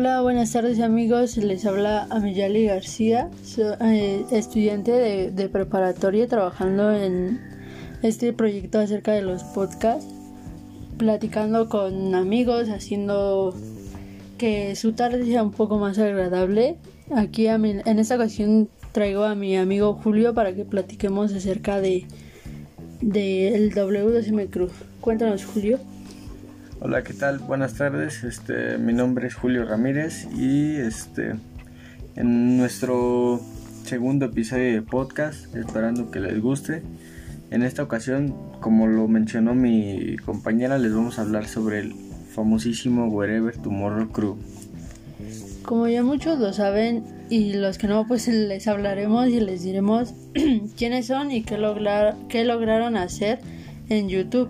Hola, buenas tardes amigos, les habla Amiyali García, soy eh, estudiante de, de, preparatoria trabajando en este proyecto acerca de los podcasts, platicando con amigos, haciendo que su tarde sea un poco más agradable. Aquí en esta ocasión traigo a mi amigo Julio para que platiquemos acerca de del W2M Cruz. Cuéntanos Julio. Hola, ¿qué tal? Buenas tardes. Este, mi nombre es Julio Ramírez y este en nuestro segundo episodio de podcast, esperando que les guste. En esta ocasión, como lo mencionó mi compañera, les vamos a hablar sobre el famosísimo Wherever Tomorrow Crew. Como ya muchos lo saben y los que no, pues les hablaremos y les diremos quiénes son y qué, qué lograron hacer en YouTube.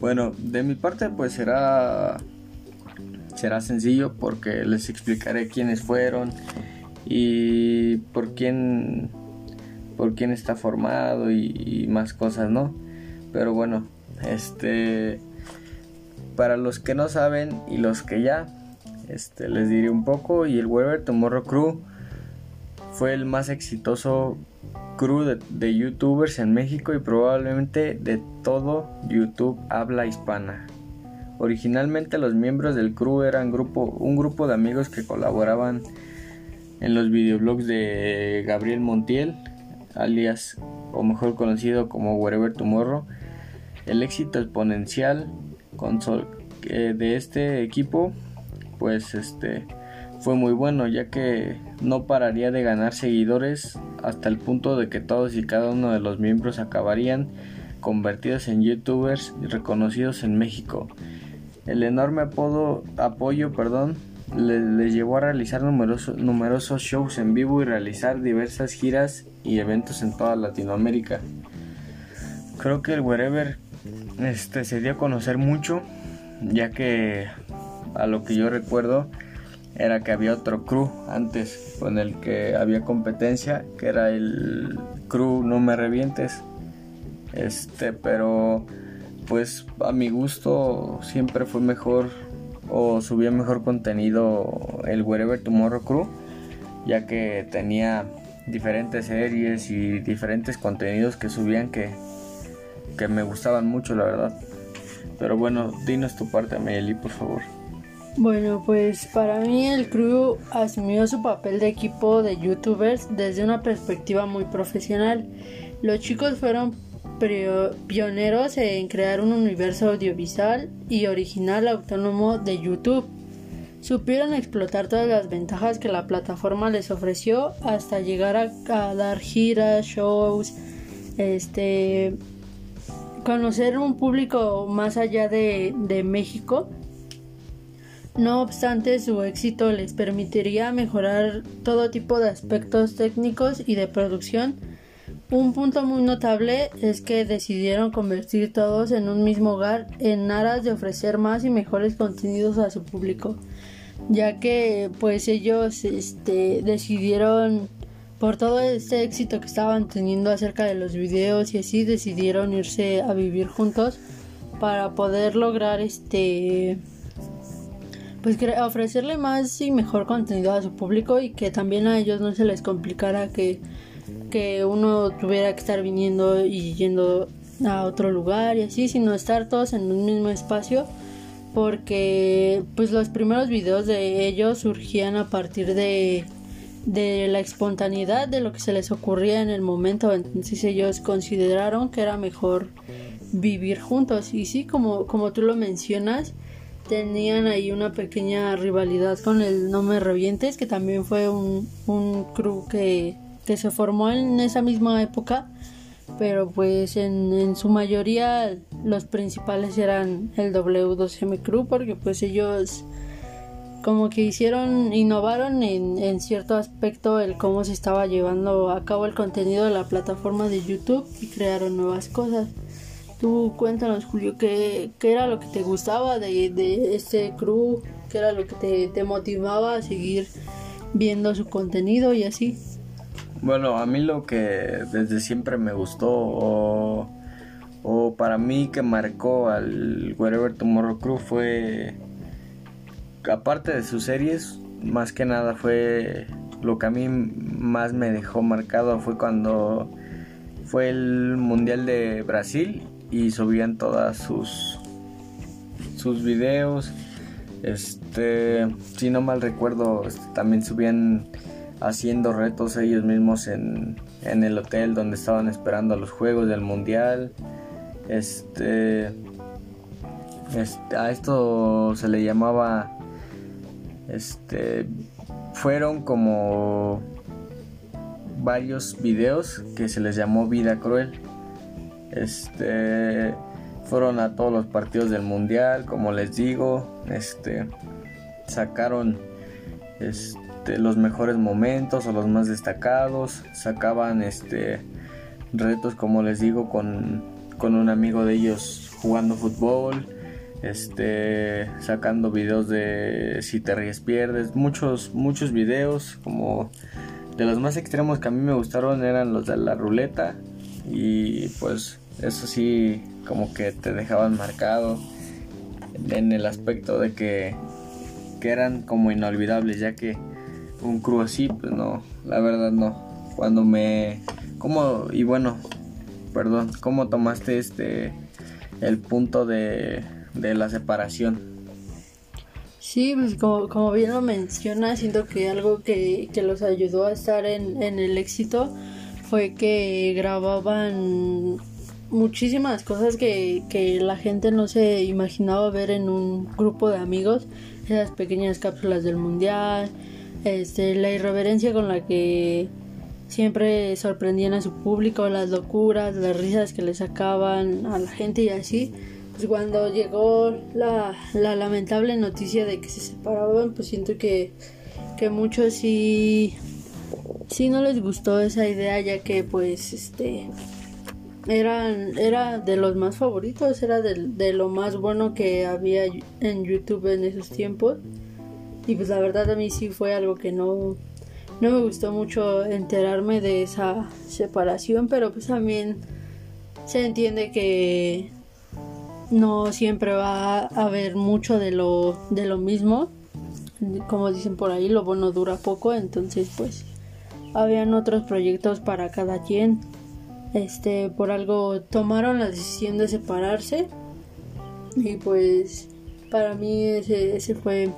Bueno, de mi parte pues será será sencillo porque les explicaré quiénes fueron y por quién por quién está formado y, más cosas, ¿no? Pero bueno, este para los que no saben y los que ya este les diré un poco y el Weber Tomorrow Crew fue el más exitoso crew de, youtubers en México y probablemente de todo YouTube habla hispana. Originalmente los miembros del crew eran grupo, un grupo de amigos que colaboraban en los videoblogs de Gabriel Montiel, alias o mejor conocido como Wherever Tomorrow. El éxito exponencial eh, de este equipo pues este fue muy bueno ya que no pararía de ganar seguidores hasta el punto de que todos y cada uno de los miembros acabarían convertidos en youtubers reconocidos en México. El enorme apodo, apoyo perdón, les, llevó a realizar numerosos, numerosos shows en vivo y realizar diversas giras y eventos en toda Latinoamérica. Creo que el Wherever este, se dio a conocer mucho, ya que a lo que yo recuerdo, era que había otro crew antes con el que había competencia, que era el crew No Me Revientes. Este, pero pues a mi gusto siempre fue mejor o subía mejor contenido el Wherever Tomorrow Crew, ya que tenía diferentes series y diferentes contenidos que subían que, que me gustaban mucho, la verdad. Pero bueno, dinos tu parte, Meli, por favor. Bueno, pues para mí el crew asumió su papel de equipo de youtubers desde una perspectiva muy profesional. Los chicos fueron pioneros en crear un universo audiovisual y original autónomo de YouTube. Supieron explotar todas las ventajas que la plataforma les ofreció hasta llegar a, dar giras, shows, este conocer un público más allá de, de México no obstante, su éxito les permitiría mejorar todo tipo de aspectos técnicos y de producción. Un punto muy notable es que decidieron convertir todos en un mismo hogar en aras de ofrecer más y mejores contenidos a su público, ya que pues ellos este, decidieron por todo este éxito que estaban teniendo acerca de los videos y así decidieron irse a vivir juntos para poder lograr este pues ofrecerle más y mejor contenido a su público y que también a ellos no se les complicara que, que uno tuviera que estar viniendo y yendo a otro lugar y así, sino estar todos en un mismo espacio porque pues los primeros videos de ellos surgían a partir de, de la espontaneidad de lo que se les ocurría en el momento. Entonces ellos consideraron que era mejor vivir juntos. Y sí como, como tú lo mencionas tenían ahí una pequeña rivalidad con el No Me Revientes, que también fue un, un crew que, que, se formó en esa misma época, pero pues en, en, su mayoría los principales eran el W2M Crew, porque pues ellos como que hicieron, innovaron en, en cierto aspecto el cómo se estaba llevando a cabo el contenido de la plataforma de YouTube y crearon nuevas cosas. Tú cuéntanos, Julio, ¿qué, qué era lo que te gustaba de, de este crew? ¿Qué era lo que te, te, motivaba a seguir viendo su contenido y así? Bueno, a mí lo que desde siempre me gustó o, o para mí que marcó al Wherever Tomorrow Crew fue aparte de sus series, más que nada fue lo que a mí más me dejó marcado fue cuando fue el Mundial de Brasil y subían todas sus sus videos. Este, si no mal recuerdo, este, también subían haciendo retos ellos mismos en, en el hotel donde estaban esperando los juegos del mundial. Este, este, a esto se le llamaba este fueron como varios videos que se les llamó vida cruel este fueron a todos los partidos del mundial como les digo este sacaron este, los mejores momentos o los más destacados sacaban este retos como les digo con, con un amigo de ellos jugando fútbol este sacando videos de si te ríes pierdes muchos muchos videos como de los más extremos que a mí me gustaron eran los de la ruleta y pues eso sí como que te dejaban marcado en el aspecto de que, que eran como inolvidables ya que un crew así pues no la verdad no cuando me como y bueno perdón cómo tomaste este el punto de de la separación. Sí, pues como, bien lo menciona, siento que algo que, los ayudó a estar en, el éxito fue que grababan muchísimas cosas que, que, la gente no se imaginaba ver en un grupo de amigos, esas pequeñas cápsulas del mundial, este, la irreverencia con la que siempre sorprendían a su público, las locuras, las risas que le sacaban a la gente y así. Pues cuando llegó la, lamentable noticia de que se separaban, pues siento que, que muchos sí, sí no les gustó esa idea, ya que pues este eran, era de los más favoritos, era de, de lo más bueno que había en YouTube en esos tiempos. Y pues la verdad a mí sí fue algo que no, no me gustó mucho enterarme de esa separación, pero pues también se entiende que no siempre va a haber mucho de lo, de lo mismo. Como dicen por ahí, lo bueno dura poco, entonces pues habían otros proyectos para cada quien. Este, por algo tomaron la decisión de separarse. Y pues para mí ese, ese fue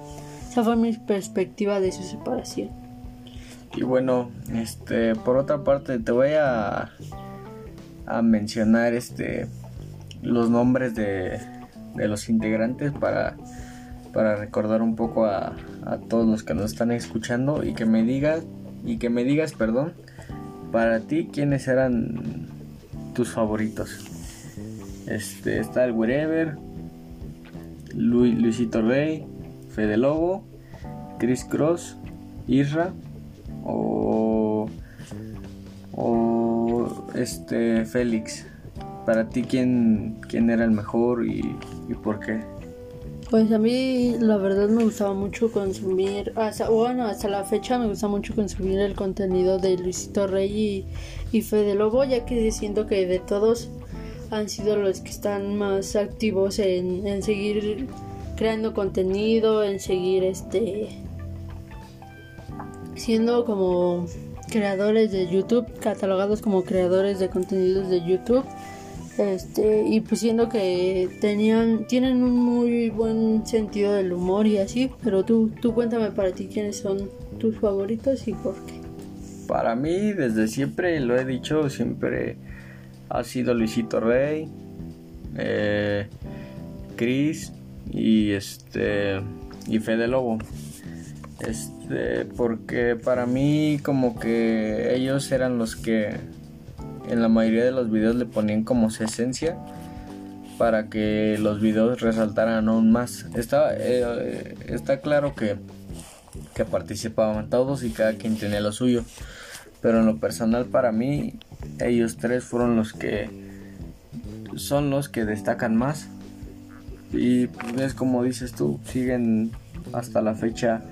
esa fue mi perspectiva de su separación. Y bueno, este, por otra parte te voy a a mencionar este los nombres de, los integrantes para, para recordar un poco a, todos los que nos están escuchando y que me digas y que me digas perdón para ti quiénes eran tus favoritos este está el Wherever Luisito Rey Fede Lobo Chris Cross Isra o, o este Félix para ti, ¿quién, quién era el mejor y, por qué? Pues a mí la verdad me gustaba mucho consumir, hasta, bueno, hasta la fecha me gusta mucho consumir el contenido de Luisito Rey y, Fede Lobo, ya que siento que de todos han sido los que están más activos en, en seguir creando contenido, en seguir este siendo como creadores de YouTube, catalogados como creadores de contenidos de YouTube este, y pues siendo que tenían, tienen un muy buen sentido del humor y así, pero tú, tú cuéntame para ti quiénes son tus favoritos y por qué. Para mí, desde siempre, lo he dicho, siempre ha sido Luisito Rey, eh, Chris y este y Fede Lobo. Este, porque para mí como que ellos eran los que en la mayoría de los videos le ponían como esencia para que los videos resaltaran aún más. Está, eh, está claro que, que participaban todos y cada quien tenía lo suyo. Pero en lo personal para mí, ellos tres fueron los que son los que destacan más. Y pues, es como dices tú, siguen hasta la fecha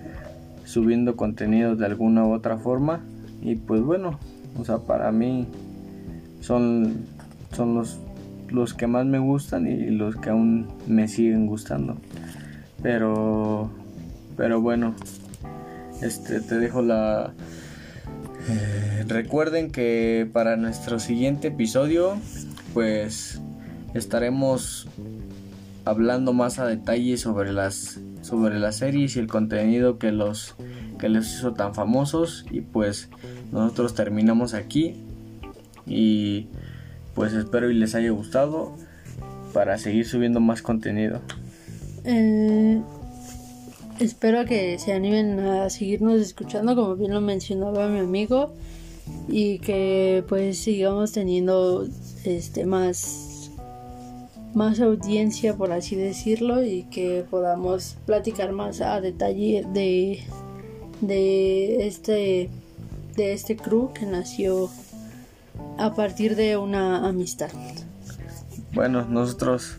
subiendo contenido de alguna u otra forma. Y pues bueno, o sea, para mí son, son los, los que más me gustan y los que aún me siguen gustando. Pero Pero bueno, este te dejo la eh, recuerden que para nuestro siguiente episodio pues estaremos hablando más a detalle sobre las sobre series y el contenido que los que les hizo tan famosos y pues nosotros terminamos aquí y pues espero y les haya gustado para seguir subiendo más contenido. Eh, espero que se animen a seguirnos escuchando como bien lo mencionaba mi amigo y que pues sigamos teniendo este más más audiencia por así decirlo y que podamos platicar más a detalle de de este de este crew que nació a partir de una amistad. Bueno, nosotros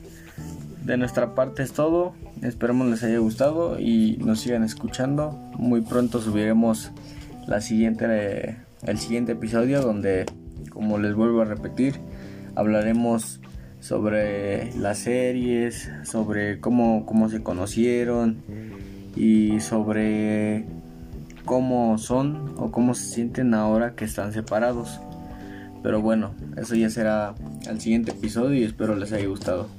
de nuestra parte es todo. Esperemos les haya gustado y nos sigan escuchando. Muy pronto subiremos la siguiente el siguiente episodio donde como les vuelvo a repetir hablaremos sobre las series, sobre cómo, cómo se conocieron y sobre cómo son o cómo se sienten ahora que están separados. Pero bueno, eso ya será al siguiente episodio y espero les haya gustado.